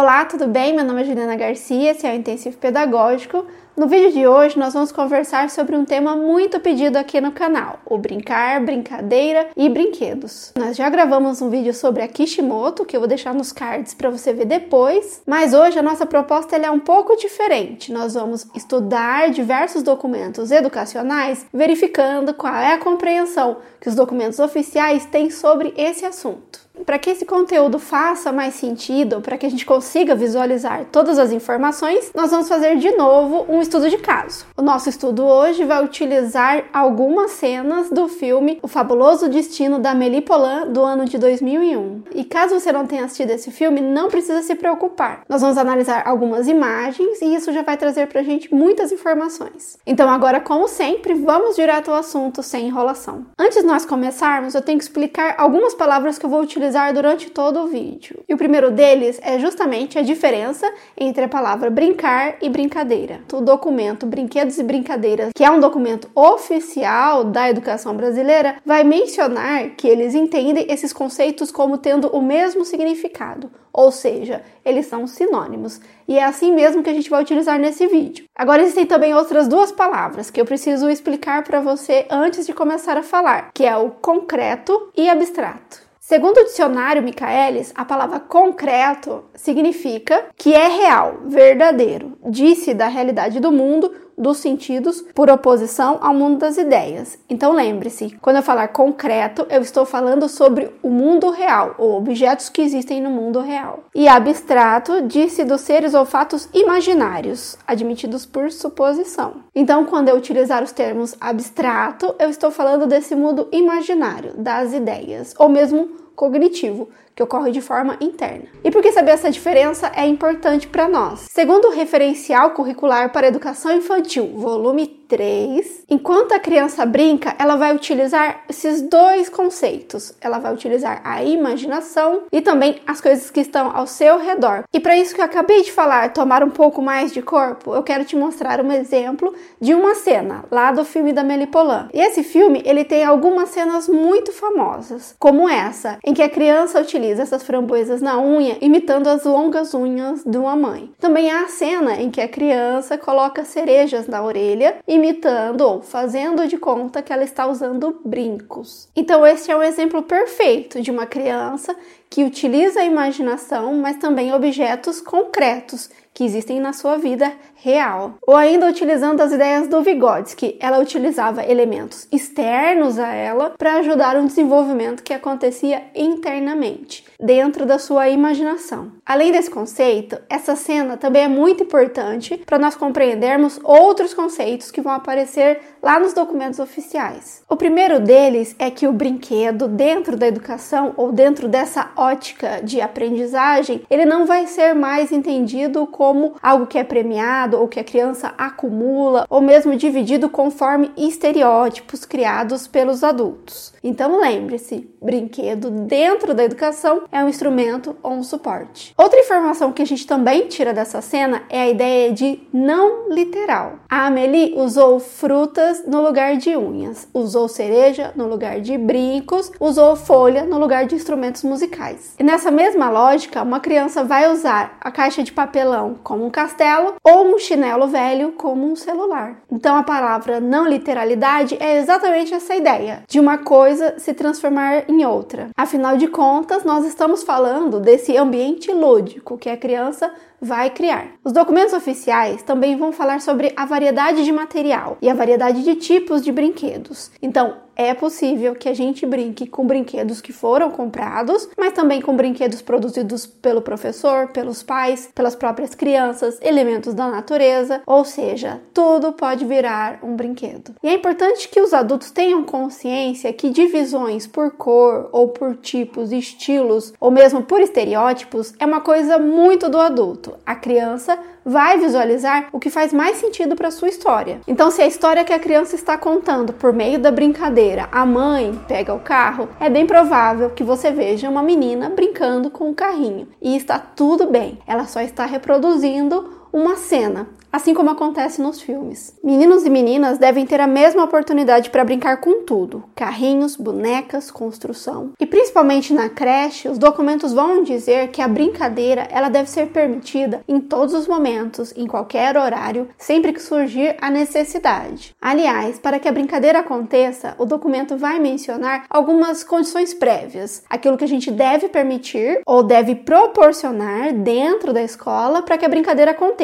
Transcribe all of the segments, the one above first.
Olá, tudo bem? Meu nome é Juliana Garcia, esse é o Intensivo Pedagógico. No vídeo de hoje nós vamos conversar sobre um tema muito pedido aqui no canal, o brincar, brincadeira e brinquedos. Nós já gravamos um vídeo sobre a Kishimoto, que eu vou deixar nos cards para você ver depois, mas hoje a nossa proposta é um pouco diferente. Nós vamos estudar diversos documentos educacionais, verificando qual é a compreensão que os documentos oficiais têm sobre esse assunto. Para que esse conteúdo faça mais sentido, para que a gente consiga visualizar todas as informações, nós vamos fazer de novo um estudo de caso. O nosso estudo hoje vai utilizar algumas cenas do filme O Fabuloso Destino da Amélie Poulain do ano de 2001. E caso você não tenha assistido esse filme, não precisa se preocupar. Nós vamos analisar algumas imagens e isso já vai trazer para a gente muitas informações. Então agora, como sempre, vamos direto ao assunto sem enrolação. Antes de nós começarmos, eu tenho que explicar algumas palavras que eu vou utilizar durante todo o vídeo. E o primeiro deles é justamente a diferença entre a palavra brincar e brincadeira. O documento Brinquedos e Brincadeiras, que é um documento oficial da educação brasileira, vai mencionar que eles entendem esses conceitos como tendo o mesmo significado, ou seja, eles são sinônimos. E é assim mesmo que a gente vai utilizar nesse vídeo. Agora existem também outras duas palavras que eu preciso explicar para você antes de começar a falar, que é o concreto e abstrato. Segundo o dicionário Michaelis, a palavra concreto significa que é real, verdadeiro, disse da realidade do mundo, dos sentidos, por oposição ao mundo das ideias. Então lembre-se, quando eu falar concreto, eu estou falando sobre o mundo real, ou objetos que existem no mundo real. E abstrato disse dos seres ou fatos imaginários, admitidos por suposição. Então, quando eu utilizar os termos abstrato, eu estou falando desse mundo imaginário, das ideias, ou mesmo cognitivo, que ocorre de forma interna. E por que saber essa diferença é importante para nós? Segundo o referencial curricular para educação infantil, volume 3. Enquanto a criança brinca, ela vai utilizar esses dois conceitos. Ela vai utilizar a imaginação e também as coisas que estão ao seu redor. E para isso que eu acabei de falar, tomar um pouco mais de corpo, eu quero te mostrar um exemplo de uma cena lá do filme da Melipolan. E esse filme, ele tem algumas cenas muito famosas, como essa, em que a criança utiliza essas framboesas na unha, imitando as longas unhas de uma mãe. Também há a cena em que a criança coloca cerejas na orelha imitando ou fazendo de conta que ela está usando brincos. Então, esse é um exemplo perfeito de uma criança que utiliza a imaginação, mas também objetos concretos que existem na sua vida real. Ou ainda utilizando as ideias do Vygotsky, ela utilizava elementos externos a ela para ajudar um desenvolvimento que acontecia internamente, dentro da sua imaginação. Além desse conceito, essa cena também é muito importante para nós compreendermos outros conceitos que vão aparecer lá nos documentos oficiais. O primeiro deles é que o brinquedo dentro da educação ou dentro dessa ótica de aprendizagem, ele não vai ser mais entendido como algo que é premiado ou que a criança acumula, ou mesmo dividido conforme estereótipos criados pelos adultos. Então lembre-se, brinquedo dentro da educação é um instrumento ou um suporte. Outra informação que a gente também tira dessa cena é a ideia de não literal. A Amélie usou frutas no lugar de unhas, usou cereja no lugar de brincos, usou folha no lugar de instrumentos musicais. E nessa mesma lógica, uma criança vai usar a caixa de papelão como um castelo ou um chinelo velho como um celular. Então a palavra não literalidade é exatamente essa ideia de uma coisa se transformar em outra. Afinal de contas, nós estamos falando desse ambiente lúdico que a criança vai criar. Os documentos oficiais também vão falar sobre a variedade de material e a variedade de tipos de brinquedos. Então, é possível que a gente brinque com brinquedos que foram comprados, mas também com brinquedos produzidos pelo professor, pelos pais, pelas próprias crianças, elementos da natureza, ou seja, tudo pode virar um brinquedo. E é importante que os adultos tenham consciência que divisões por cor ou por tipos, estilos ou mesmo por estereótipos é uma coisa muito do adulto. A criança vai visualizar o que faz mais sentido para sua história. Então, se a história que a criança está contando por meio da brincadeira, a mãe pega o carro, é bem provável que você veja uma menina brincando com o carrinho. E está tudo bem, ela só está reproduzindo uma cena assim como acontece nos filmes. Meninos e meninas devem ter a mesma oportunidade para brincar com tudo: carrinhos, bonecas, construção. E principalmente na creche, os documentos vão dizer que a brincadeira ela deve ser permitida em todos os momentos, em qualquer horário, sempre que surgir a necessidade. Aliás, para que a brincadeira aconteça, o documento vai mencionar algumas condições prévias, aquilo que a gente deve permitir ou deve proporcionar dentro da escola para que a brincadeira aconteça.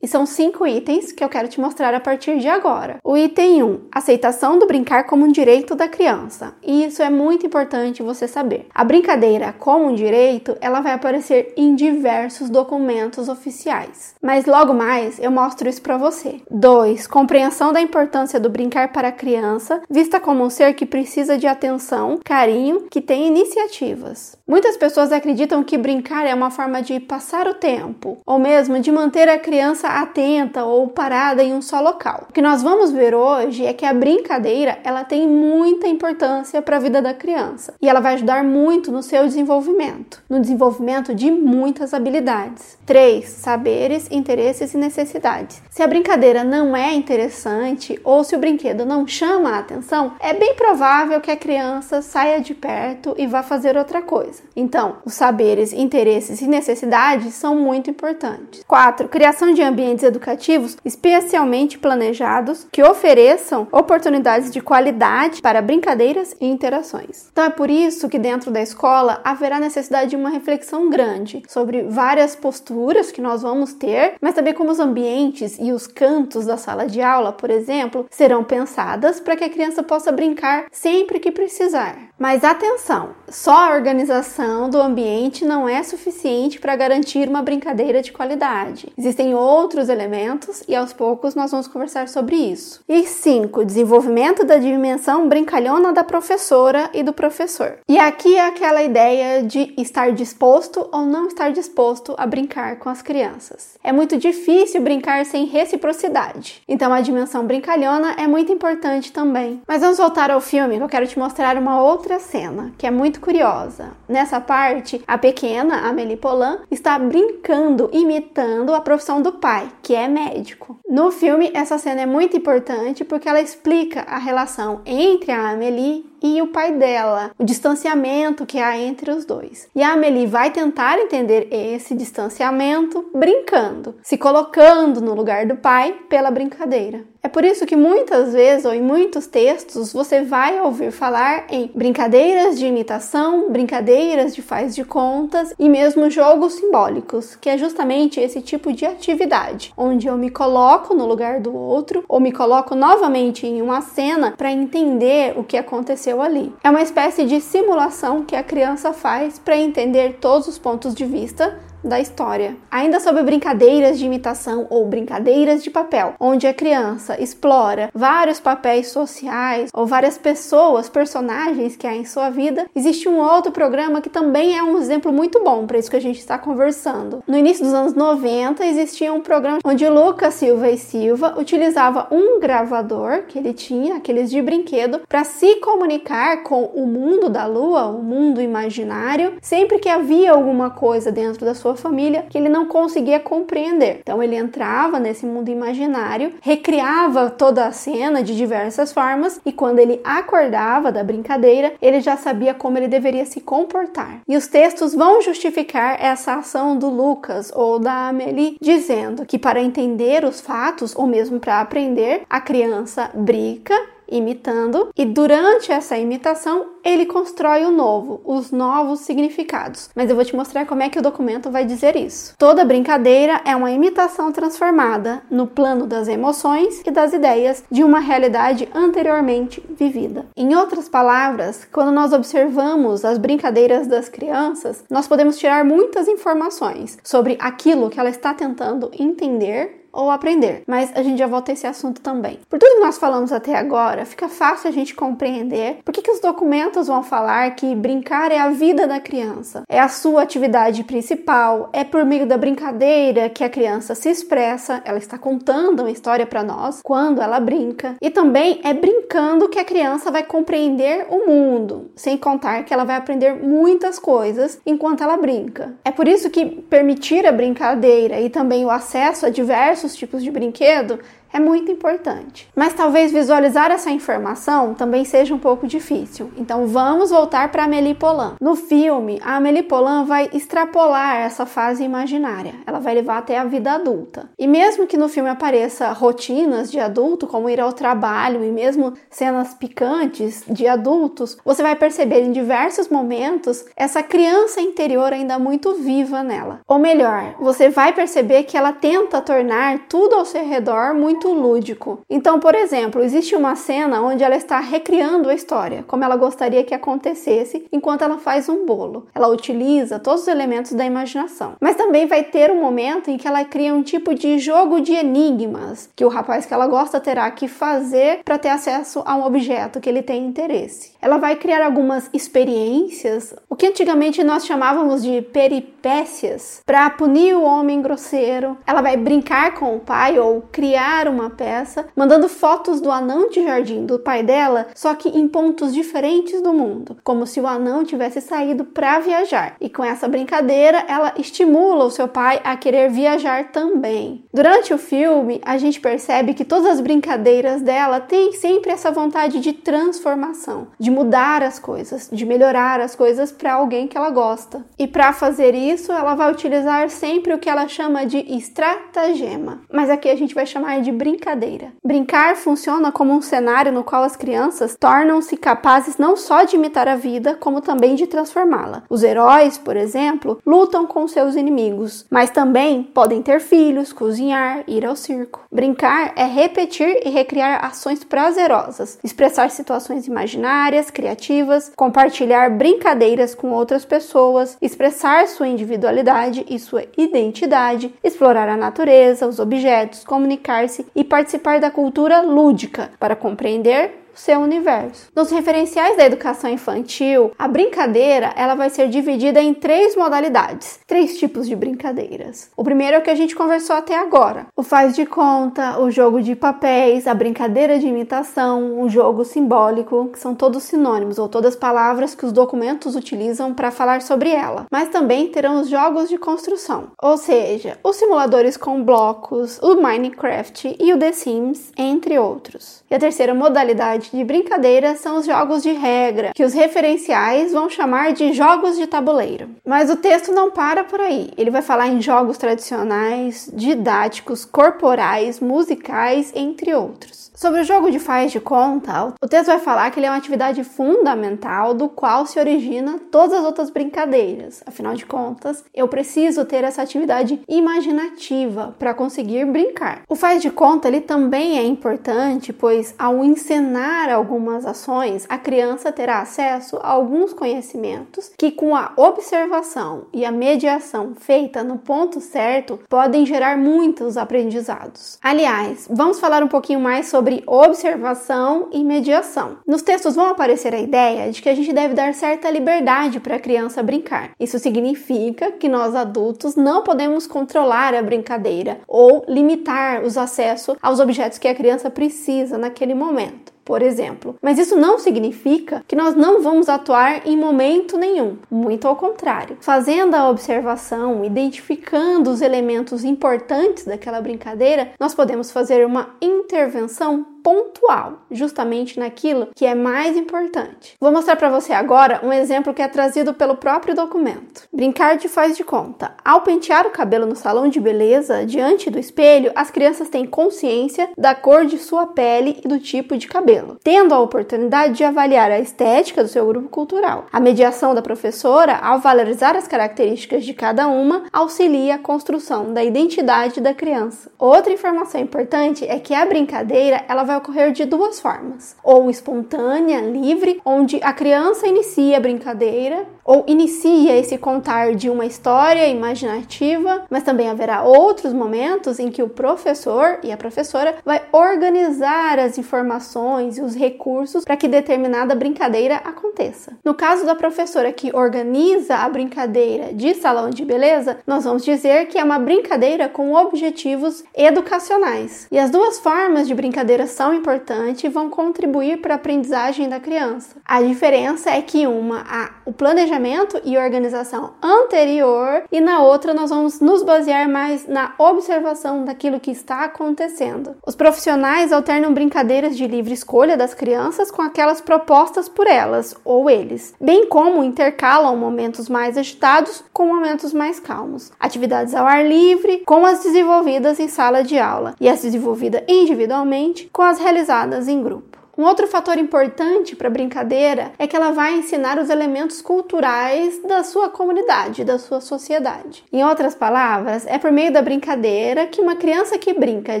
E são cinco itens que eu quero te mostrar a partir de agora. O item 1, aceitação do brincar como um direito da criança. E isso é muito importante você saber. A brincadeira como um direito, ela vai aparecer em diversos documentos oficiais. Mas logo mais eu mostro isso para você. 2. Compreensão da importância do brincar para a criança, vista como um ser que precisa de atenção, carinho, que tem iniciativas. Muitas pessoas acreditam que brincar é uma forma de passar o tempo, ou mesmo de manter a criança atenta ou parada em um só local. O que nós vamos ver hoje é que a brincadeira, ela tem muita importância para a vida da criança e ela vai ajudar muito no seu desenvolvimento, no desenvolvimento de muitas habilidades. 3. Saberes, interesses e necessidades. Se a brincadeira não é interessante ou se o brinquedo não chama a atenção, é bem provável que a criança saia de perto e vá fazer outra coisa. Então, os saberes, interesses e necessidades são muito importantes. 4. Criação de ambientes educativos especialmente planejados que ofereçam oportunidades de qualidade para brincadeiras e interações. Então é por isso que dentro da escola haverá necessidade de uma reflexão grande sobre várias posturas que nós vamos ter, mas também como os ambientes e os cantos da sala de aula, por exemplo, serão pensadas para que a criança possa brincar sempre que precisar. Mas atenção, só a organização do ambiente não é suficiente para garantir uma brincadeira de qualidade. Existem outros elementos e aos poucos nós vamos conversar sobre isso. E 5. Desenvolvimento da dimensão brincalhona da professora e do professor. E aqui é aquela ideia de estar disposto ou não estar disposto a brincar com as crianças. É muito difícil brincar sem reciprocidade. Então a dimensão brincalhona é muito importante também. Mas vamos voltar ao filme que eu quero te mostrar uma outra cena que é muito curiosa. Nessa parte, a pequena Amélie Poulain está brincando, imitando a profissão do pai, que é médico. No filme, essa cena é muito importante porque ela explica a relação entre a Amélie e o pai dela, o distanciamento que há entre os dois. E a Amelie vai tentar entender esse distanciamento brincando, se colocando no lugar do pai pela brincadeira. É por isso que muitas vezes ou em muitos textos você vai ouvir falar em brincadeiras de imitação, brincadeiras de faz de contas e mesmo jogos simbólicos, que é justamente esse tipo de atividade, onde eu me coloco no lugar do outro ou me coloco novamente em uma cena para entender o que aconteceu ali. É uma espécie de simulação que a criança faz para entender todos os pontos de vista da história. Ainda sobre brincadeiras de imitação ou brincadeiras de papel, onde a criança explora vários papéis sociais ou várias pessoas, personagens que há em sua vida, existe um outro programa que também é um exemplo muito bom para isso que a gente está conversando. No início dos anos 90 existia um programa onde Lucas Silva e Silva utilizava um gravador que ele tinha, aqueles de brinquedo, para se comunicar com o mundo da lua, o mundo imaginário, sempre que havia alguma coisa dentro da sua família que ele não conseguia compreender. Então ele entrava nesse mundo imaginário, recriava toda a cena de diversas formas e quando ele acordava da brincadeira, ele já sabia como ele deveria se comportar. E os textos vão justificar essa ação do Lucas ou da Amelie, dizendo que para entender os fatos ou mesmo para aprender, a criança brinca imitando, e durante essa imitação ele constrói o novo, os novos significados. Mas eu vou te mostrar como é que o documento vai dizer isso. Toda brincadeira é uma imitação transformada no plano das emoções e das ideias de uma realidade anteriormente vivida. Em outras palavras, quando nós observamos as brincadeiras das crianças, nós podemos tirar muitas informações sobre aquilo que ela está tentando entender ou aprender. Mas a gente já volta a esse assunto também. Por tudo que nós falamos até agora, fica fácil a gente compreender por que, que os documentos vão falar que brincar é a vida da criança, é a sua atividade principal, é por meio da brincadeira que a criança se expressa, ela está contando uma história para nós quando ela brinca, e também é brincando que a criança vai compreender o mundo, sem contar que ela vai aprender muitas coisas enquanto ela brinca. É por isso que permitir a brincadeira e também o acesso a diversos diversos tipos de brinquedo é muito importante. Mas talvez visualizar essa informação também seja um pouco difícil. Então vamos voltar para Amélie Poulain. No filme, a Amélie Poulain vai extrapolar essa fase imaginária. Ela vai levar até a vida adulta. E mesmo que no filme apareça rotinas de adulto, como ir ao trabalho e mesmo cenas picantes de adultos, você vai perceber em diversos momentos essa criança interior ainda muito viva nela. Ou melhor, você vai perceber que ela tenta tornar tudo ao seu redor muito muito lúdico. Então, por exemplo, existe uma cena onde ela está recriando a história, como ela gostaria que acontecesse, enquanto ela faz um bolo. Ela utiliza todos os elementos da imaginação. Mas também vai ter um momento em que ela cria um tipo de jogo de enigmas que o rapaz que ela gosta terá que fazer para ter acesso a um objeto que ele tem interesse. Ela vai criar algumas experiências, o que antigamente nós chamávamos de peripécias, para punir o homem grosseiro. Ela vai brincar com o pai ou criar uma peça, mandando fotos do anão de jardim do pai dela, só que em pontos diferentes do mundo, como se o anão tivesse saído para viajar. E com essa brincadeira, ela estimula o seu pai a querer viajar também. Durante o filme, a gente percebe que todas as brincadeiras dela têm sempre essa vontade de transformação, de mudar as coisas, de melhorar as coisas para alguém que ela gosta. E para fazer isso, ela vai utilizar sempre o que ela chama de estratagema, mas aqui a gente vai chamar de brincadeira. Brincar funciona como um cenário no qual as crianças tornam-se capazes não só de imitar a vida, como também de transformá-la. Os heróis, por exemplo, lutam com seus inimigos, mas também podem ter filhos, cozinhar, ir ao circo. Brincar é repetir e recriar ações prazerosas, expressar situações imaginárias, criativas, compartilhar brincadeiras com outras pessoas, expressar sua individualidade e sua identidade, explorar a natureza, os objetos, comunicar-se e participar da cultura lúdica para compreender seu universo. Nos referenciais da educação infantil, a brincadeira ela vai ser dividida em três modalidades, três tipos de brincadeiras. O primeiro é o que a gente conversou até agora: o faz de conta, o jogo de papéis, a brincadeira de imitação, o jogo simbólico, que são todos sinônimos ou todas palavras que os documentos utilizam para falar sobre ela. Mas também terão os jogos de construção, ou seja, os simuladores com blocos, o Minecraft e o The Sims, entre outros. E a terceira modalidade de brincadeira são os jogos de regra, que os referenciais vão chamar de jogos de tabuleiro. Mas o texto não para por aí. Ele vai falar em jogos tradicionais, didáticos, corporais, musicais, entre outros. Sobre o jogo de faz de conta, o texto vai falar que ele é uma atividade fundamental do qual se origina todas as outras brincadeiras. Afinal de contas, eu preciso ter essa atividade imaginativa para conseguir brincar. O faz de conta ele também é importante, pois ao encenar algumas ações, a criança terá acesso a alguns conhecimentos que com a observação e a mediação feita no ponto certo podem gerar muitos aprendizados. Aliás, vamos falar um pouquinho mais sobre sobre observação e mediação. Nos textos vão aparecer a ideia de que a gente deve dar certa liberdade para a criança brincar. Isso significa que nós adultos não podemos controlar a brincadeira ou limitar os acessos aos objetos que a criança precisa naquele momento por exemplo. Mas isso não significa que nós não vamos atuar em momento nenhum, muito ao contrário. Fazendo a observação, identificando os elementos importantes daquela brincadeira, nós podemos fazer uma intervenção pontual, justamente naquilo que é mais importante. Vou mostrar para você agora um exemplo que é trazido pelo próprio documento. Brincar de faz de conta. Ao pentear o cabelo no salão de beleza, diante do espelho, as crianças têm consciência da cor de sua pele e do tipo de cabelo, tendo a oportunidade de avaliar a estética do seu grupo cultural. A mediação da professora, ao valorizar as características de cada uma, auxilia a construção da identidade da criança. Outra informação importante é que a brincadeira ela vai ocorrer de duas formas: ou espontânea, livre, onde a criança inicia a brincadeira ou inicia esse contar de uma história imaginativa, mas também haverá outros momentos em que o professor e a professora vai organizar as informações e os recursos para que determinada brincadeira aconteça. No caso da professora que organiza a brincadeira de salão de beleza, nós vamos dizer que é uma brincadeira com objetivos educacionais. E as duas formas de brincadeiras são importantes e vão contribuir para a aprendizagem da criança. A diferença é que uma há o planejamento e organização anterior e na outra nós vamos nos basear mais na observação daquilo que está acontecendo. Os profissionais alternam brincadeiras de livre escolha das crianças com aquelas propostas por elas ou eles, bem como intercalam momentos mais agitados com momentos mais calmos, atividades ao ar livre com as desenvolvidas em sala de aula e as desenvolvidas individualmente com as realizadas em grupo. Um outro fator importante para a brincadeira é que ela vai ensinar os elementos culturais da sua comunidade, da sua sociedade. Em outras palavras, é por meio da brincadeira que uma criança que brinca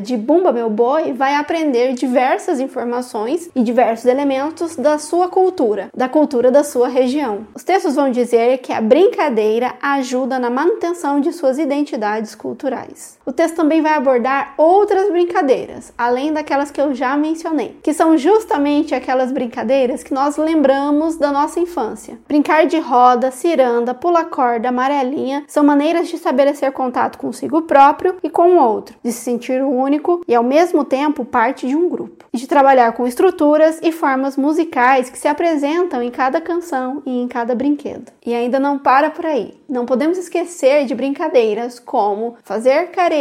de Bumba Meu Boi vai aprender diversas informações e diversos elementos da sua cultura, da cultura da sua região. Os textos vão dizer que a brincadeira ajuda na manutenção de suas identidades culturais. O texto também vai abordar outras brincadeiras, além daquelas que eu já mencionei, que são justamente aquelas brincadeiras que nós lembramos da nossa infância. Brincar de roda, ciranda, pula corda, amarelinha são maneiras de estabelecer contato consigo próprio e com o outro, de se sentir único e ao mesmo tempo parte de um grupo, e de trabalhar com estruturas e formas musicais que se apresentam em cada canção e em cada brinquedo. E ainda não para por aí. Não podemos esquecer de brincadeiras como fazer caretas,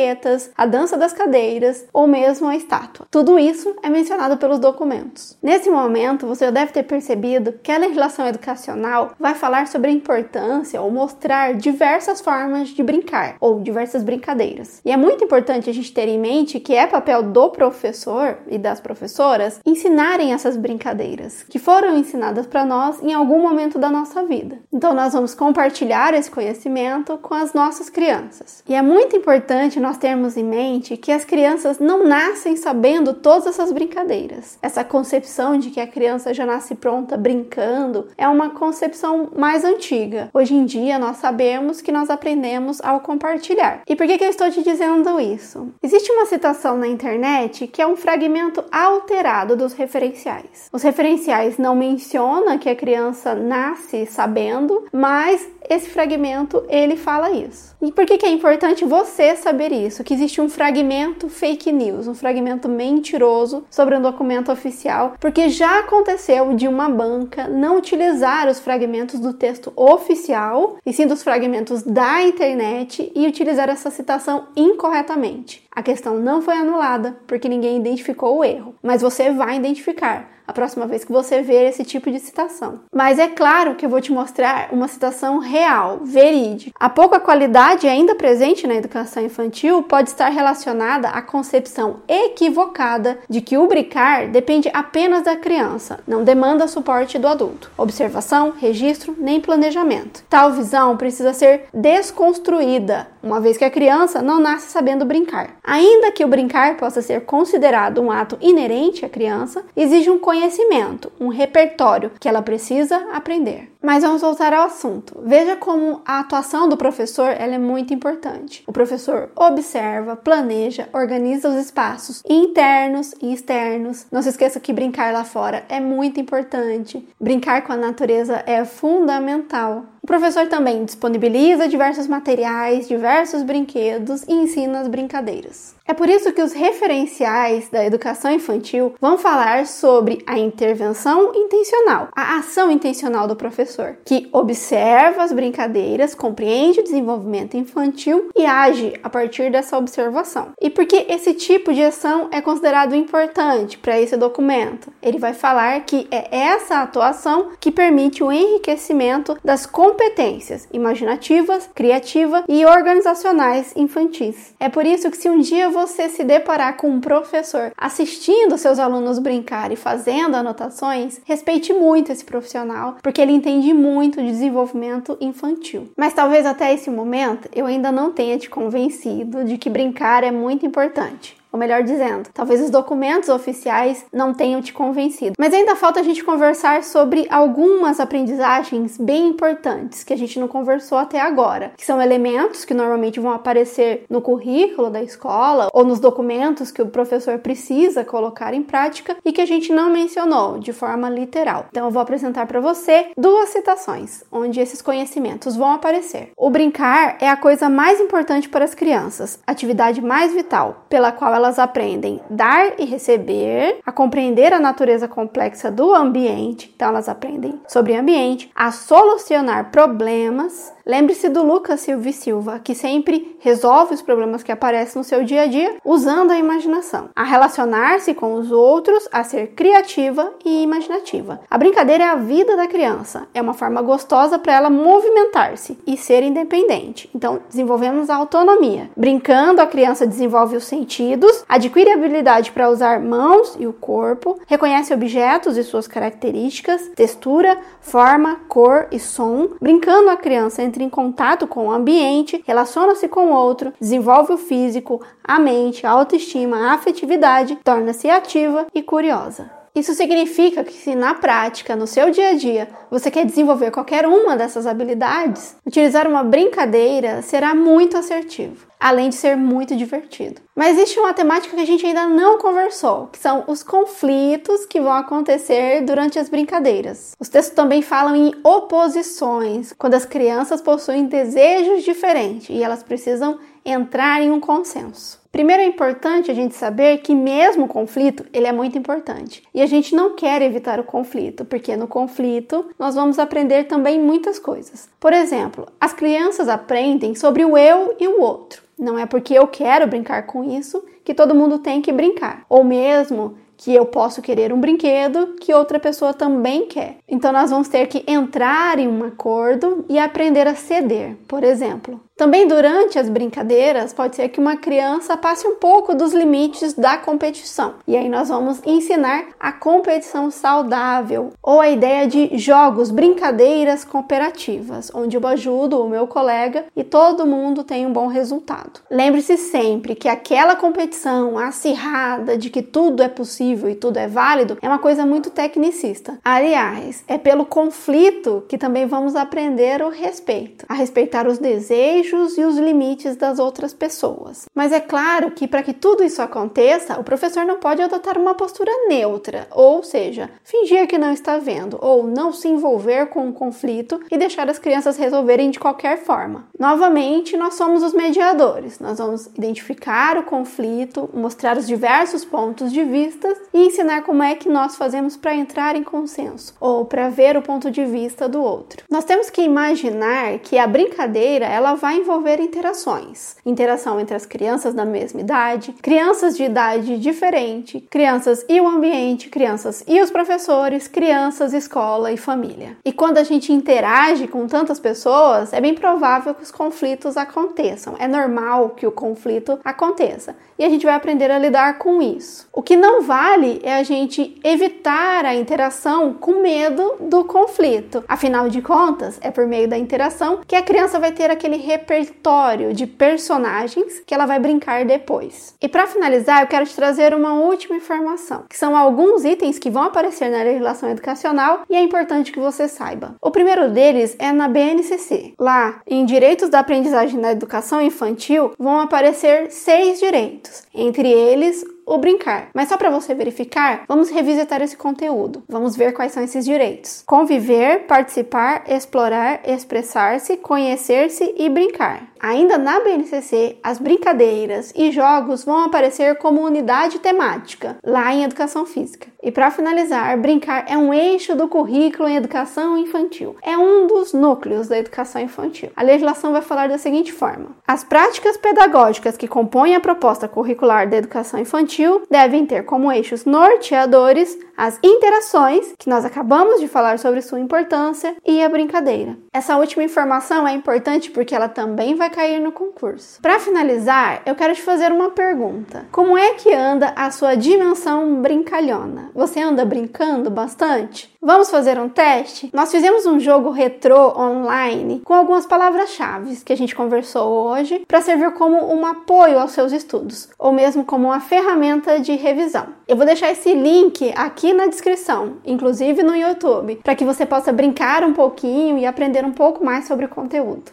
a dança das cadeiras ou mesmo a estátua. Tudo isso é mencionado pelos documentos. Nesse momento, você deve ter percebido que a legislação educacional vai falar sobre a importância ou mostrar diversas formas de brincar ou diversas brincadeiras. E é muito importante a gente ter em mente que é papel do professor e das professoras ensinarem essas brincadeiras que foram ensinadas para nós em algum momento da nossa vida. Então, nós vamos compartilhar esse conhecimento com as nossas crianças. E é muito importante nós termos em mente que as crianças não nascem sabendo todas essas brincadeiras. Essa concepção de que a criança já nasce pronta brincando é uma concepção mais antiga. Hoje em dia, nós sabemos que nós aprendemos ao compartilhar. E por que, que eu estou te dizendo isso? Existe uma citação na internet que é um fragmento alterado dos referenciais. Os referenciais não mencionam que a criança nasce sabendo, mas esse fragmento ele fala isso. E por que, que é importante você saber isso? Que existe um fragmento fake news, um fragmento mentiroso sobre um documento oficial, porque já aconteceu de uma banca não utilizar os fragmentos do texto oficial, e sim dos fragmentos da internet e utilizar essa citação incorretamente. A questão não foi anulada porque ninguém identificou o erro, mas você vai identificar a próxima vez que você ver esse tipo de citação. Mas é claro que eu vou te mostrar uma citação real, verídica. A pouca qualidade ainda presente na educação infantil pode estar relacionada à concepção equivocada de que o brincar depende apenas da criança, não demanda suporte do adulto. Observação, registro, nem planejamento. Tal visão precisa ser desconstruída, uma vez que a criança não nasce sabendo brincar. Ainda que o brincar possa ser considerado um ato inerente à criança, exige um conhecimento um repertório que ela precisa aprender. Mas vamos voltar ao assunto. Veja como a atuação do professor é muito importante. O professor observa, planeja, organiza os espaços internos e externos. Não se esqueça que brincar lá fora é muito importante. Brincar com a natureza é fundamental. O professor também disponibiliza diversos materiais, diversos brinquedos e ensina as brincadeiras. É por isso que os referenciais da educação infantil vão falar sobre a intervenção intencional, a ação intencional do professor, que observa as brincadeiras, compreende o desenvolvimento infantil e age a partir dessa observação. E por que esse tipo de ação é considerado importante para esse documento? Ele vai falar que é essa atuação que permite o enriquecimento das competências imaginativas, criativas e organizacionais infantis. É por isso que se um dia você se deparar com um professor assistindo seus alunos brincar e fazendo anotações, respeite muito esse profissional, porque ele entende muito de desenvolvimento infantil. Mas talvez até esse momento eu ainda não tenha te convencido de que brincar é muito importante ou melhor dizendo, talvez os documentos oficiais não tenham te convencido. Mas ainda falta a gente conversar sobre algumas aprendizagens bem importantes que a gente não conversou até agora, que são elementos que normalmente vão aparecer no currículo da escola ou nos documentos que o professor precisa colocar em prática e que a gente não mencionou de forma literal. Então eu vou apresentar para você duas citações onde esses conhecimentos vão aparecer. O brincar é a coisa mais importante para as crianças, atividade mais vital, pela qual elas elas aprendem dar e receber, a compreender a natureza complexa do ambiente, então elas aprendem sobre ambiente, a solucionar problemas. Lembre-se do Lucas Silva Silva, que sempre resolve os problemas que aparecem no seu dia a dia usando a imaginação, a relacionar-se com os outros, a ser criativa e imaginativa. A brincadeira é a vida da criança, é uma forma gostosa para ela movimentar-se e ser independente. Então, desenvolvemos a autonomia. Brincando, a criança desenvolve os sentidos, adquire habilidade para usar mãos e o corpo, reconhece objetos e suas características, textura, forma, cor e som. Brincando, a criança entra em contato com o ambiente, relaciona-se com o outro, desenvolve o físico, a mente, a autoestima, a afetividade, torna-se ativa e curiosa. Isso significa que se na prática, no seu dia a dia, você quer desenvolver qualquer uma dessas habilidades, utilizar uma brincadeira será muito assertivo, além de ser muito divertido. Mas existe uma temática que a gente ainda não conversou, que são os conflitos que vão acontecer durante as brincadeiras. Os textos também falam em oposições, quando as crianças possuem desejos diferentes e elas precisam entrar em um consenso. Primeiro é importante a gente saber que mesmo o conflito, ele é muito importante. E a gente não quer evitar o conflito, porque no conflito nós vamos aprender também muitas coisas. Por exemplo, as crianças aprendem sobre o eu e o outro. Não é porque eu quero brincar com isso que todo mundo tem que brincar. Ou mesmo que eu posso querer um brinquedo que outra pessoa também quer. Então nós vamos ter que entrar em um acordo e aprender a ceder, por exemplo. Também durante as brincadeiras, pode ser que uma criança passe um pouco dos limites da competição. E aí nós vamos ensinar a competição saudável ou a ideia de jogos, brincadeiras cooperativas, onde eu ajudo o meu colega e todo mundo tem um bom resultado. Lembre-se sempre que aquela competição acirrada de que tudo é possível e tudo é válido é uma coisa muito tecnicista. Aliás, é pelo conflito que também vamos aprender o respeito, a respeitar os desejos desejos e os limites das outras pessoas. Mas é claro que para que tudo isso aconteça, o professor não pode adotar uma postura neutra, ou seja, fingir que não está vendo ou não se envolver com o conflito e deixar as crianças resolverem de qualquer forma. Novamente, nós somos os mediadores. Nós vamos identificar o conflito, mostrar os diversos pontos de vista e ensinar como é que nós fazemos para entrar em consenso ou para ver o ponto de vista do outro. Nós temos que imaginar que a brincadeira ela vai envolver interações. Interação entre as crianças da mesma idade, crianças de idade diferente, crianças e o ambiente, crianças e os professores, crianças, escola e família. E quando a gente interage com tantas pessoas, é bem provável que os conflitos aconteçam. É normal que o conflito aconteça. E a gente vai aprender a lidar com isso. O que não vale é a gente evitar a interação com medo do conflito. Afinal de contas, é por meio da interação que a criança vai ter aquele repertório de personagens que ela vai brincar depois. E para finalizar, eu quero te trazer uma última informação, que são alguns itens que vão aparecer na legislação educacional e é importante que você saiba. O primeiro deles é na BNCC. Lá, em Direitos da Aprendizagem na Educação Infantil, vão aparecer seis direitos, entre eles o brincar. Mas só para você verificar, vamos revisitar esse conteúdo. Vamos ver quais são esses direitos: conviver, participar, explorar, expressar-se, conhecer-se e brincar. Ainda na BNCC, as brincadeiras e jogos vão aparecer como unidade temática lá em educação física. E para finalizar, brincar é um eixo do currículo em educação infantil. É um dos núcleos da educação infantil. A legislação vai falar da seguinte forma: as práticas pedagógicas que compõem a proposta curricular da educação infantil devem ter como eixos norteadores as interações, que nós acabamos de falar sobre sua importância, e a brincadeira. Essa última informação é importante porque ela também vai cair no concurso. Para finalizar, eu quero te fazer uma pergunta: como é que anda a sua dimensão brincalhona? Você anda brincando bastante? Vamos fazer um teste? Nós fizemos um jogo retrô online com algumas palavras-chave que a gente conversou hoje para servir como um apoio aos seus estudos, ou mesmo como uma ferramenta de revisão. Eu vou deixar esse link aqui na descrição, inclusive no YouTube, para que você possa brincar um pouquinho e aprender um pouco mais sobre o conteúdo.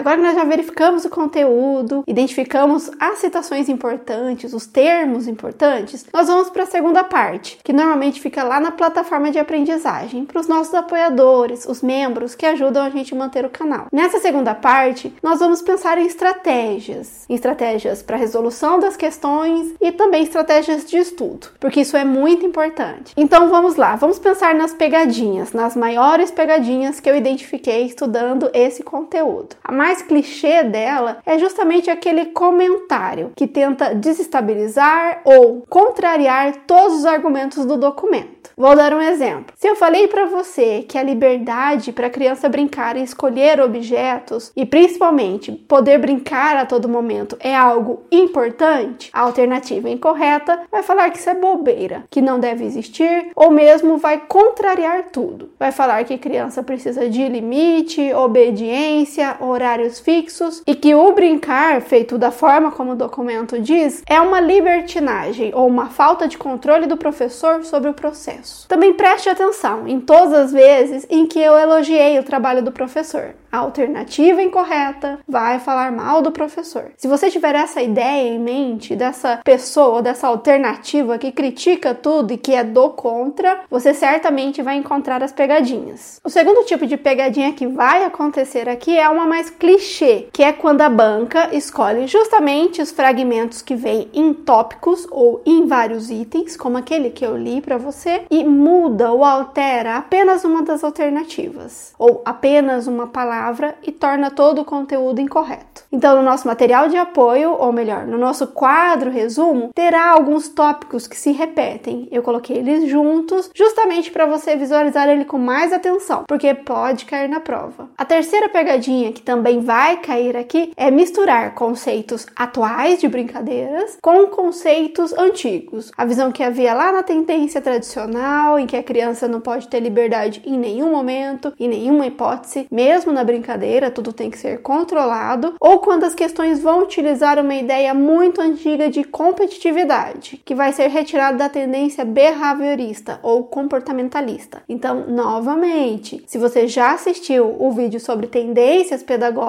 Agora que nós já verificamos o conteúdo, identificamos as citações importantes, os termos importantes, nós vamos para a segunda parte, que normalmente fica lá na plataforma de aprendizagem, para os nossos apoiadores, os membros que ajudam a gente a manter o canal. Nessa segunda parte, nós vamos pensar em estratégias, em estratégias para resolução das questões e também estratégias de estudo, porque isso é muito importante. Então vamos lá, vamos pensar nas pegadinhas, nas maiores pegadinhas que eu identifiquei estudando esse conteúdo. A mais clichê dela é justamente aquele comentário que tenta desestabilizar ou contrariar todos os argumentos do documento. Vou dar um exemplo. Se eu falei para você que a liberdade para a criança brincar e escolher objetos e principalmente poder brincar a todo momento é algo importante, a alternativa incorreta vai falar que isso é bobeira, que não deve existir ou mesmo vai contrariar tudo. Vai falar que criança precisa de limite, obediência, horários fixos e que o brincar feito da forma como o documento diz é uma libertinagem ou uma falta de controle do professor sobre o processo. Também preste atenção em todas as vezes em que eu elogiei o trabalho do professor. A alternativa incorreta vai falar mal do professor. Se você tiver essa ideia em mente, dessa pessoa, dessa alternativa que critica tudo e que é do contra, você certamente vai encontrar as pegadinhas. O segundo tipo de pegadinha que vai acontecer aqui é uma mais clichê, que é quando a banca escolhe justamente os fragmentos que vêm em tópicos ou em vários itens, como aquele que eu li para você, e muda ou altera apenas uma das alternativas, ou apenas uma palavra e torna todo o conteúdo incorreto. Então, no nosso material de apoio, ou melhor, no nosso quadro resumo, terá alguns tópicos que se repetem. Eu coloquei eles juntos justamente para você visualizar ele com mais atenção, porque pode cair na prova. A terceira pegadinha que também vai cair aqui é misturar conceitos atuais de brincadeiras com conceitos antigos. A visão que havia lá na tendência tradicional, em que a criança não pode ter liberdade em nenhum momento, em nenhuma hipótese, mesmo na brincadeira, tudo tem que ser controlado, ou quando as questões vão utilizar uma ideia muito antiga de competitividade, que vai ser retirada da tendência behaviorista ou comportamentalista. Então, novamente, se você já assistiu o vídeo sobre tendências pedagógicas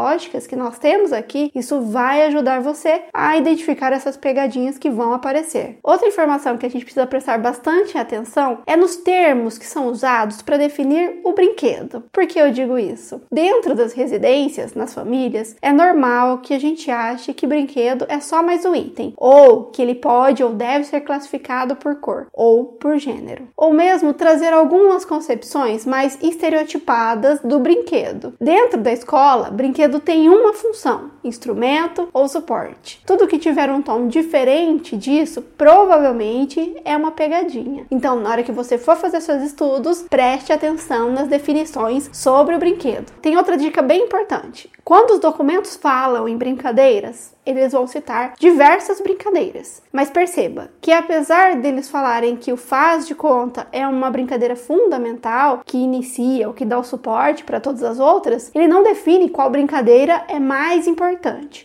que nós temos aqui, isso vai ajudar você a identificar essas pegadinhas que vão aparecer. Outra informação que a gente precisa prestar bastante atenção é nos termos que são usados para definir o brinquedo. Por que eu digo isso? Dentro das residências, nas famílias, é normal que a gente ache que brinquedo é só mais um item, ou que ele pode ou deve ser classificado por cor ou por gênero, ou mesmo trazer algumas concepções mais estereotipadas do brinquedo. Dentro da escola, brinquedo tem uma função: instrumento ou suporte. Tudo que tiver um tom diferente disso provavelmente é uma pegadinha. Então, na hora que você for fazer seus estudos, preste atenção nas definições sobre o brinquedo. Tem outra dica bem importante. Quando os documentos falam em brincadeiras, eles vão citar diversas brincadeiras. Mas perceba que apesar deles falarem que o faz de conta é uma brincadeira fundamental que inicia ou que dá o suporte para todas as outras, ele não define qual brincadeira é mais importante.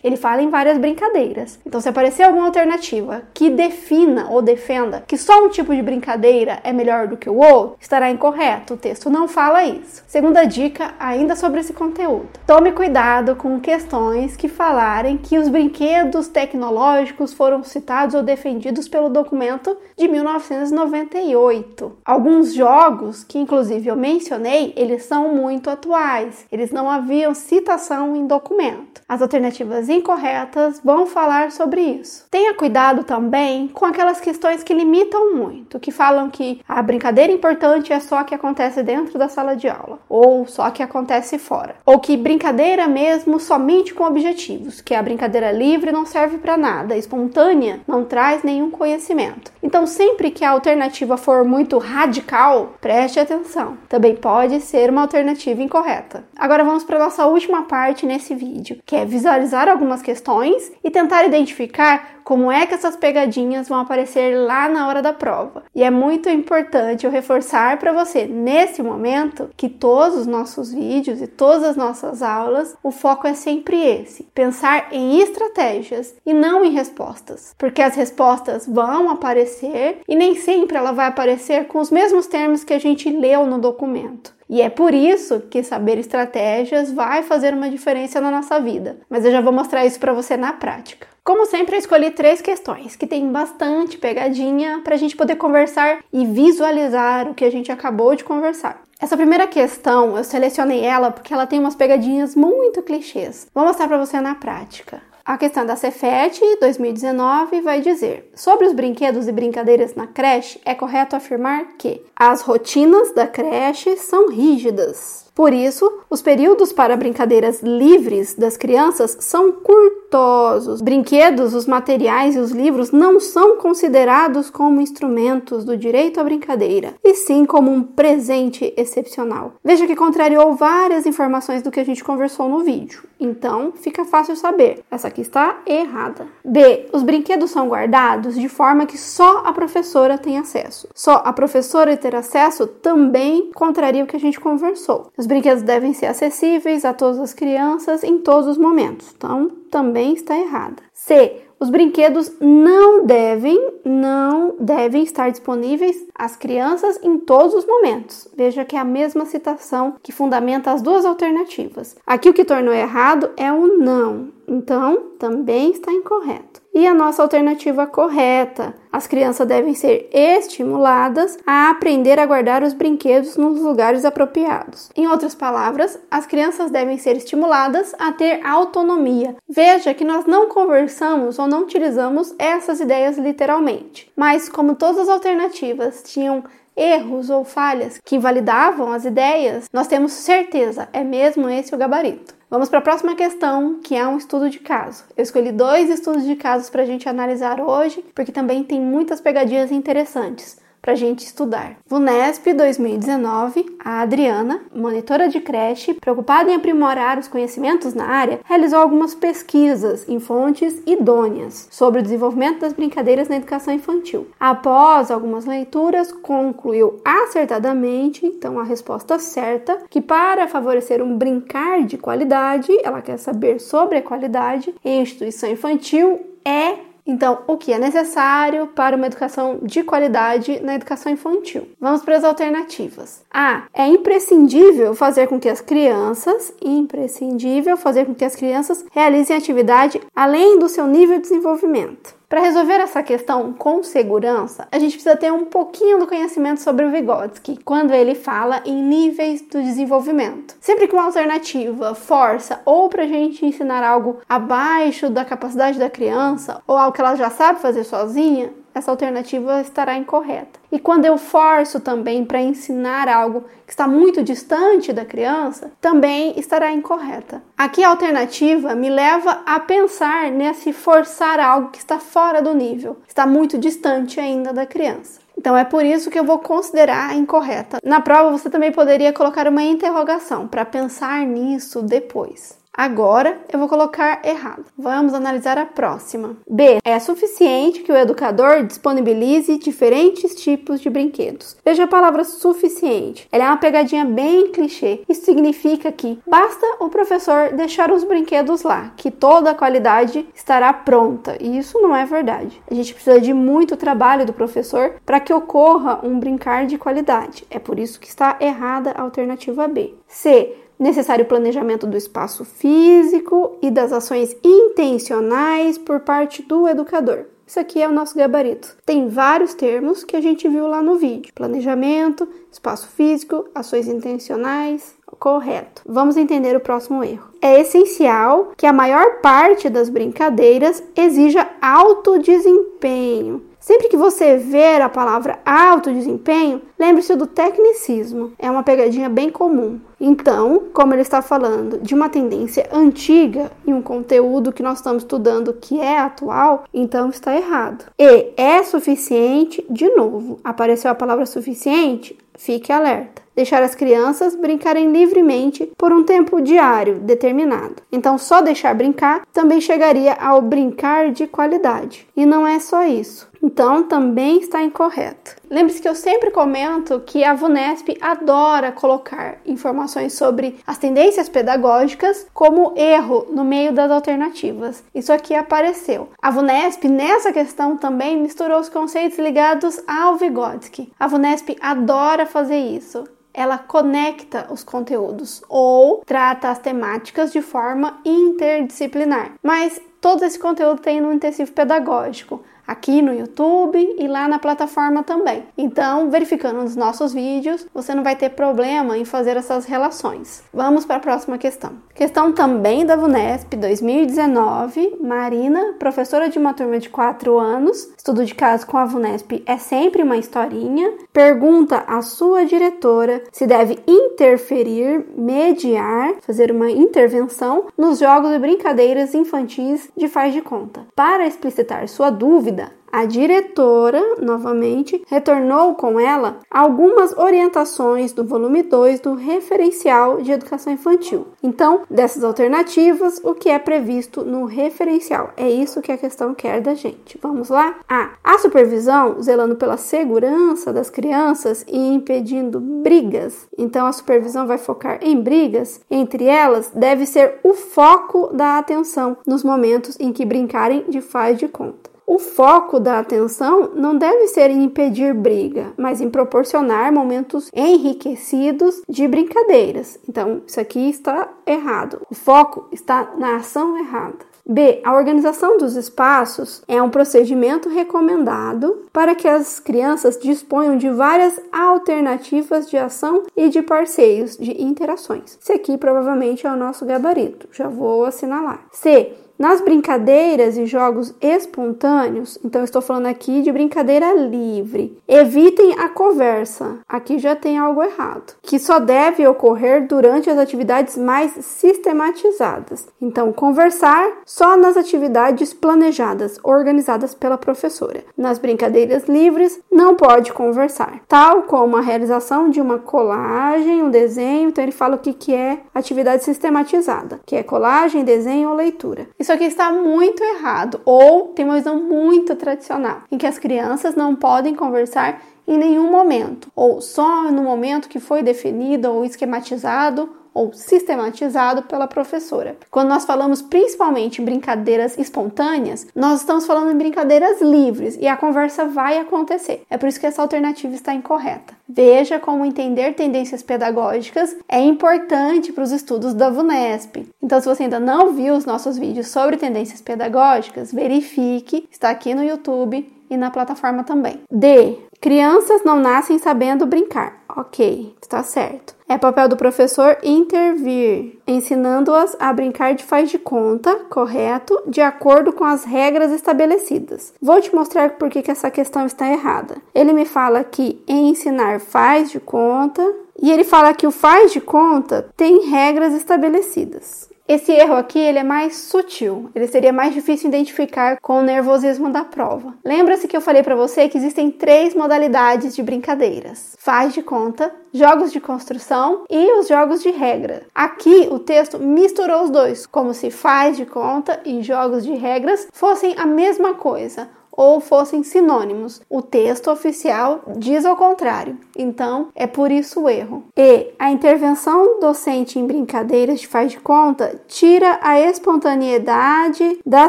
Ele fala em várias brincadeiras. Então, se aparecer alguma alternativa que defina ou defenda que só um tipo de brincadeira é melhor do que o outro, estará incorreto. O texto não fala isso. Segunda dica, ainda sobre esse conteúdo. Tome cuidado com questões que falarem que os brinquedos brinquedos tecnológicos foram citados ou defendidos pelo documento de 1998. Alguns jogos, que inclusive eu mencionei, eles são muito atuais. Eles não haviam citação em documento. As alternativas incorretas vão falar sobre isso. Tenha cuidado também com aquelas questões que limitam muito, que falam que a brincadeira importante é só que acontece dentro da sala de aula, ou só que acontece fora, ou que brincadeira mesmo somente com objetivos, que a brincadeira livre não serve para nada, espontânea não traz nenhum conhecimento. Então, sempre que a alternativa for muito radical, preste atenção. Também pode ser uma alternativa incorreta. Agora vamos para nossa última parte nesse vídeo, que é visualizar algumas questões e tentar identificar como é que essas pegadinhas vão aparecer lá na hora da prova. E é muito importante eu reforçar para você nesse momento que todos os nossos vídeos e todas as nossas aulas, o foco é sempre esse: pensar em estratégias e não em respostas, porque as respostas vão aparecer e nem sempre ela vai aparecer com os mesmos termos que a gente leu no documento. E é por isso que saber estratégias vai fazer uma diferença na nossa vida. Mas eu já vou mostrar isso para você na prática. Como sempre, eu escolhi três questões que tem bastante pegadinha para a gente poder conversar e visualizar o que a gente acabou de conversar. Essa primeira questão, eu selecionei ela porque ela tem umas pegadinhas muito clichês. Vou mostrar para você na práca. A questão da Cefet 2019 vai dizer: sobre os brinquedos e brincadeiras na creche, é correto afirmar que as rotinas da creche são rígidas. Por isso, os períodos para brincadeiras livres das crianças são curtosos. Brinquedos, os materiais e os livros não são considerados como instrumentos do direito à brincadeira, e sim como um presente excepcional. Veja que contrariou várias informações do que a gente conversou no vídeo, então fica fácil saber. Essa aqui está errada. B. Os brinquedos são guardados de forma que só a professora tem acesso. Só a professora ter acesso também contraria o que a gente conversou. Os brinquedos devem ser acessíveis a todas as crianças em todos os momentos. Então, também está errada. C. Os brinquedos não devem, não devem estar disponíveis às crianças em todos os momentos. Veja que é a mesma citação que fundamenta as duas alternativas. Aqui o que tornou errado é o não. Então, também está incorreto. E a nossa alternativa correta: as crianças devem ser estimuladas a aprender a guardar os brinquedos nos lugares apropriados. Em outras palavras, as crianças devem ser estimuladas a ter autonomia. Veja que nós não conversamos ou não utilizamos essas ideias literalmente, mas como todas as alternativas tinham erros ou falhas que invalidavam as ideias, nós temos certeza, é mesmo esse o gabarito. Vamos para a próxima questão, que é um estudo de caso. Eu escolhi dois estudos de casos para a gente analisar hoje, porque também tem muitas pegadinhas interessantes para a gente estudar. VUNESP 2019, a Adriana, monitora de creche, preocupada em aprimorar os conhecimentos na área, realizou algumas pesquisas em fontes idôneas sobre o desenvolvimento das brincadeiras na educação infantil. Após algumas leituras, concluiu acertadamente, então a resposta certa, que para favorecer um brincar de qualidade, ela quer saber sobre a qualidade em instituição infantil é então, o que é necessário para uma educação de qualidade na educação infantil? Vamos para as alternativas. A. É imprescindível fazer com que as crianças, imprescindível fazer com que as crianças realizem atividade além do seu nível de desenvolvimento. Para resolver essa questão com segurança, a gente precisa ter um pouquinho do conhecimento sobre o Vygotsky, quando ele fala em níveis do desenvolvimento. Sempre que uma alternativa força ou para a gente ensinar algo abaixo da capacidade da criança, ou algo que ela já sabe fazer sozinha, essa alternativa estará incorreta. E quando eu forço também para ensinar algo que está muito distante da criança, também estará incorreta. Aqui a alternativa me leva a pensar nesse forçar algo que está fora do nível, está muito distante ainda da criança. Então é por isso que eu vou considerar incorreta. Na prova você também poderia colocar uma interrogação para pensar nisso depois. Agora eu vou colocar errado. Vamos analisar a próxima. B. É suficiente que o educador disponibilize diferentes tipos de brinquedos. Veja a palavra suficiente. Ela é uma pegadinha bem clichê. Isso significa que basta o professor deixar os brinquedos lá, que toda a qualidade estará pronta. E isso não é verdade. A gente precisa de muito trabalho do professor para que ocorra um brincar de qualidade. É por isso que está errada a alternativa B. C necessário planejamento do espaço físico e das ações intencionais por parte do educador. Isso aqui é o nosso gabarito. Tem vários termos que a gente viu lá no vídeo: planejamento, espaço físico, ações intencionais. Correto. Vamos entender o próximo erro. É essencial que a maior parte das brincadeiras exija alto desempenho. Sempre que você ver a palavra alto desempenho, lembre-se do tecnicismo. É uma pegadinha bem comum. Então, como ele está falando de uma tendência antiga e um conteúdo que nós estamos estudando que é atual, então está errado. E é suficiente, de novo, apareceu a palavra suficiente, fique alerta deixar as crianças brincarem livremente por um tempo diário determinado. Então, só deixar brincar também chegaria ao brincar de qualidade. E não é só isso. Então, também está incorreto. Lembre-se que eu sempre comento que a VUNESP adora colocar informações sobre as tendências pedagógicas como erro no meio das alternativas. Isso aqui apareceu. A VUNESP, nessa questão, também misturou os conceitos ligados ao Vygotsky. A VUNESP adora fazer isso ela conecta os conteúdos ou trata as temáticas de forma interdisciplinar. Mas todo esse conteúdo tem no intensivo pedagógico aqui no YouTube e lá na plataforma também. Então, verificando os nossos vídeos, você não vai ter problema em fazer essas relações. Vamos para a próxima questão. Questão também da VUNESP 2019. Marina, professora de uma turma de 4 anos, estudo de caso com a VUNESP é sempre uma historinha, pergunta à sua diretora se deve interferir, mediar, fazer uma intervenção nos jogos e brincadeiras infantis de faz de conta. Para explicitar sua dúvida, a diretora, novamente, retornou com ela algumas orientações do volume 2 do referencial de educação infantil. Então, dessas alternativas, o que é previsto no referencial? É isso que a questão quer da gente. Vamos lá? A. A supervisão, zelando pela segurança das crianças e impedindo brigas. Então, a supervisão vai focar em brigas. Entre elas, deve ser o foco da atenção nos momentos em que brincarem de faz de conta. O foco da atenção não deve ser em impedir briga, mas em proporcionar momentos enriquecidos de brincadeiras. Então, isso aqui está errado. O foco está na ação errada. B. A organização dos espaços é um procedimento recomendado para que as crianças disponham de várias alternativas de ação e de parceiros de interações. Esse aqui provavelmente é o nosso gabarito, já vou assinalar. C. Nas brincadeiras e jogos espontâneos, então estou falando aqui de brincadeira livre, evitem a conversa. Aqui já tem algo errado, que só deve ocorrer durante as atividades mais sistematizadas. Então, conversar só nas atividades planejadas, organizadas pela professora. Nas brincadeiras livres, não pode conversar, tal como a realização de uma colagem, um desenho. Então, ele fala o que, que é atividade sistematizada, que é colagem, desenho ou leitura. Isso aqui está muito errado, ou tem uma visão muito tradicional, em que as crianças não podem conversar em nenhum momento, ou só no momento que foi definido ou esquematizado ou sistematizado pela professora. Quando nós falamos principalmente em brincadeiras espontâneas, nós estamos falando em brincadeiras livres e a conversa vai acontecer. É por isso que essa alternativa está incorreta. Veja como entender tendências pedagógicas é importante para os estudos da VUNESP. Então, se você ainda não viu os nossos vídeos sobre tendências pedagógicas, verifique, está aqui no YouTube e na plataforma também. D. Crianças não nascem sabendo brincar. Ok, está certo. É papel do professor intervir, ensinando-as a brincar de faz de conta, correto, de acordo com as regras estabelecidas. Vou te mostrar por que, essa questão está errada. Ele me fala que ensinar faz de conta, e ele fala que o faz de conta tem regras estabelecidas. Esse erro aqui ele é mais sutil, ele seria mais difícil identificar com o nervosismo da prova. Lembra-se que eu falei para você que existem três modalidades de brincadeiras: faz de conta, jogos de construção e os jogos de regra. Aqui o texto misturou os dois, como se faz de conta e jogos de regras fossem a mesma coisa ou fossem sinônimos. O texto oficial diz ao contrário, então é por isso o erro. E a intervenção docente em brincadeiras de faz de conta tira a espontaneidade da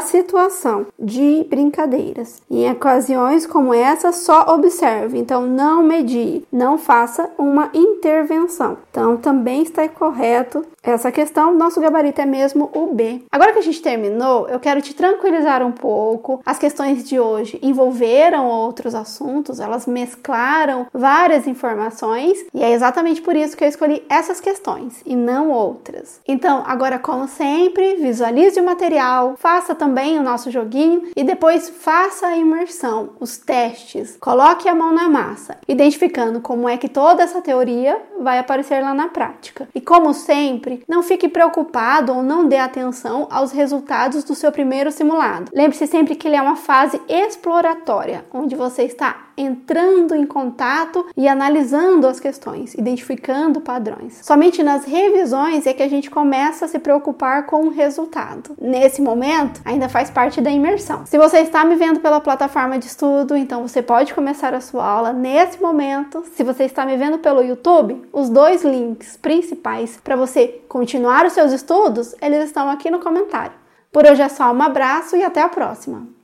situação de brincadeiras. Em ocasiões como essa, só observe, então não medie, não faça uma intervenção. Então também está correto essa questão, nosso gabarito é mesmo o B. Agora que a gente terminou, eu quero te tranquilizar um pouco. As questões de hoje envolveram outros assuntos, elas mesclaram várias informações e é exatamente por isso que eu escolhi essas questões e não outras. Então, agora, como sempre, visualize o material, faça também o nosso joguinho e depois faça a imersão, os testes. Coloque a mão na massa, identificando como é que toda essa teoria vai aparecer lá na prática. E como sempre, não fique preocupado ou não dê atenção aos resultados do seu primeiro simulado. Lembre-se sempre que ele é uma fase exploratória, onde você está entrando em contato e analisando as questões, identificando padrões. Somente nas revisões é que a gente começa a se preocupar com o resultado. Nesse momento, ainda faz parte da imersão. Se você está me vendo pela plataforma de estudo, então você pode começar a sua aula nesse momento. Se você está me vendo pelo YouTube, os dois links principais para você continuar os seus estudos, eles estão aqui no comentário. Por hoje é só um abraço e até a próxima!